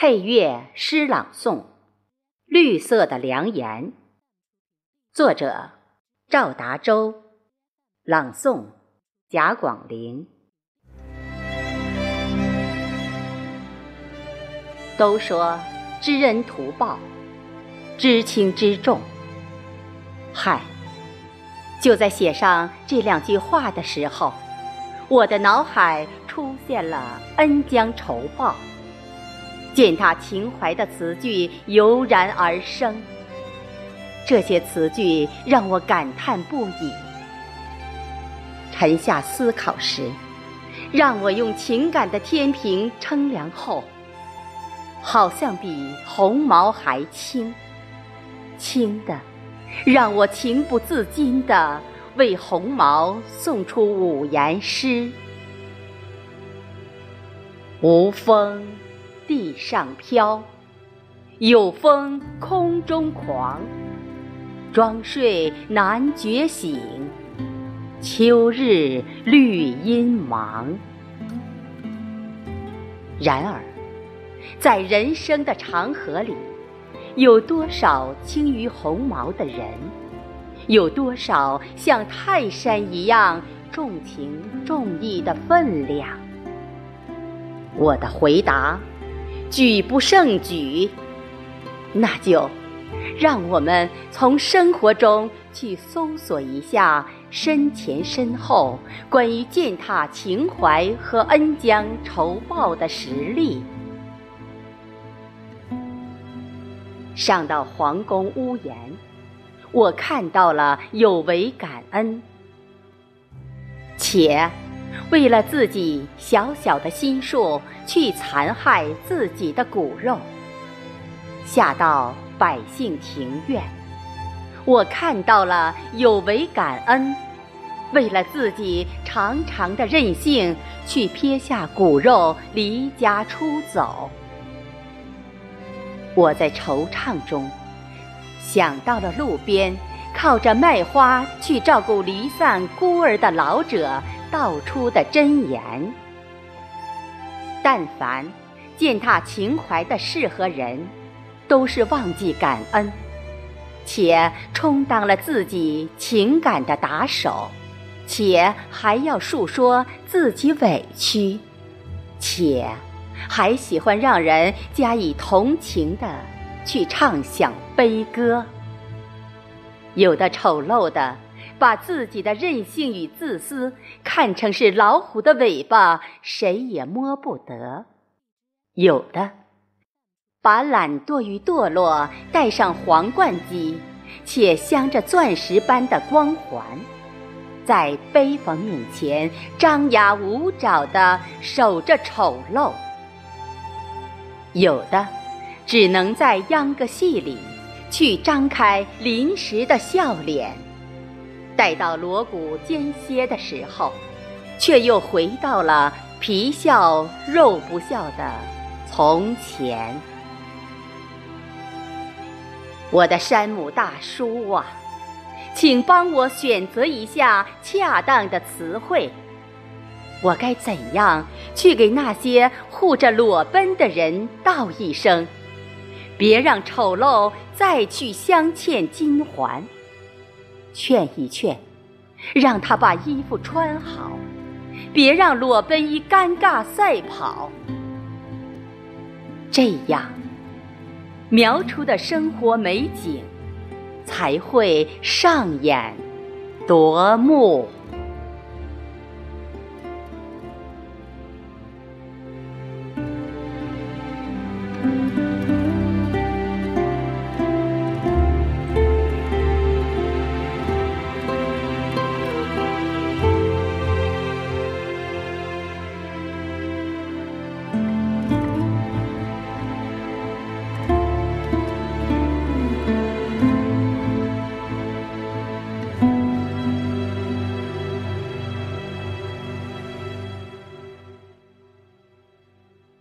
配乐诗朗诵《绿色的良言》，作者赵达洲，朗诵贾广陵。都说知恩图报，知轻知重。嗨，就在写上这两句话的时候，我的脑海出现了恩将仇报。践踏情怀的词句油然而生，这些词句让我感叹不已。沉下思考时，让我用情感的天平称量后，好像比鸿毛还轻，轻的让我情不自禁地为鸿毛送出五言诗：无风。地上飘，有风空中狂。装睡难觉醒，秋日绿阴茫。然而，在人生的长河里，有多少轻于鸿毛的人？有多少像泰山一样重情重义的分量？我的回答。举不胜举，那就让我们从生活中去搜索一下身前身后关于践踏情怀和恩将仇报的实例。上到皇宫屋檐，我看到了有为感恩，且。为了自己小小的心术去残害自己的骨肉，下到百姓庭院，我看到了有违感恩；为了自己长长的任性去撇下骨肉离家出走，我在惆怅中想到了路边靠着卖花去照顾离散孤儿的老者。道出的真言：但凡践踏情怀的事和人，都是忘记感恩，且充当了自己情感的打手，且还要诉说自己委屈，且还喜欢让人加以同情的去唱响悲歌，有的丑陋的。把自己的任性与自私看成是老虎的尾巴，谁也摸不得；有的把懒惰与堕落戴上皇冠机，且镶着钻石般的光环，在悲逢面前张牙舞爪地守着丑陋；有的只能在秧歌戏里去张开临时的笑脸。待到锣鼓间歇的时候，却又回到了皮笑肉不笑的从前。我的山姆大叔啊，请帮我选择一下恰当的词汇。我该怎样去给那些护着裸奔的人道一声：别让丑陋再去镶嵌金环？劝一劝，让他把衣服穿好，别让裸奔衣尴尬赛跑。这样描出的生活美景才会上演夺目。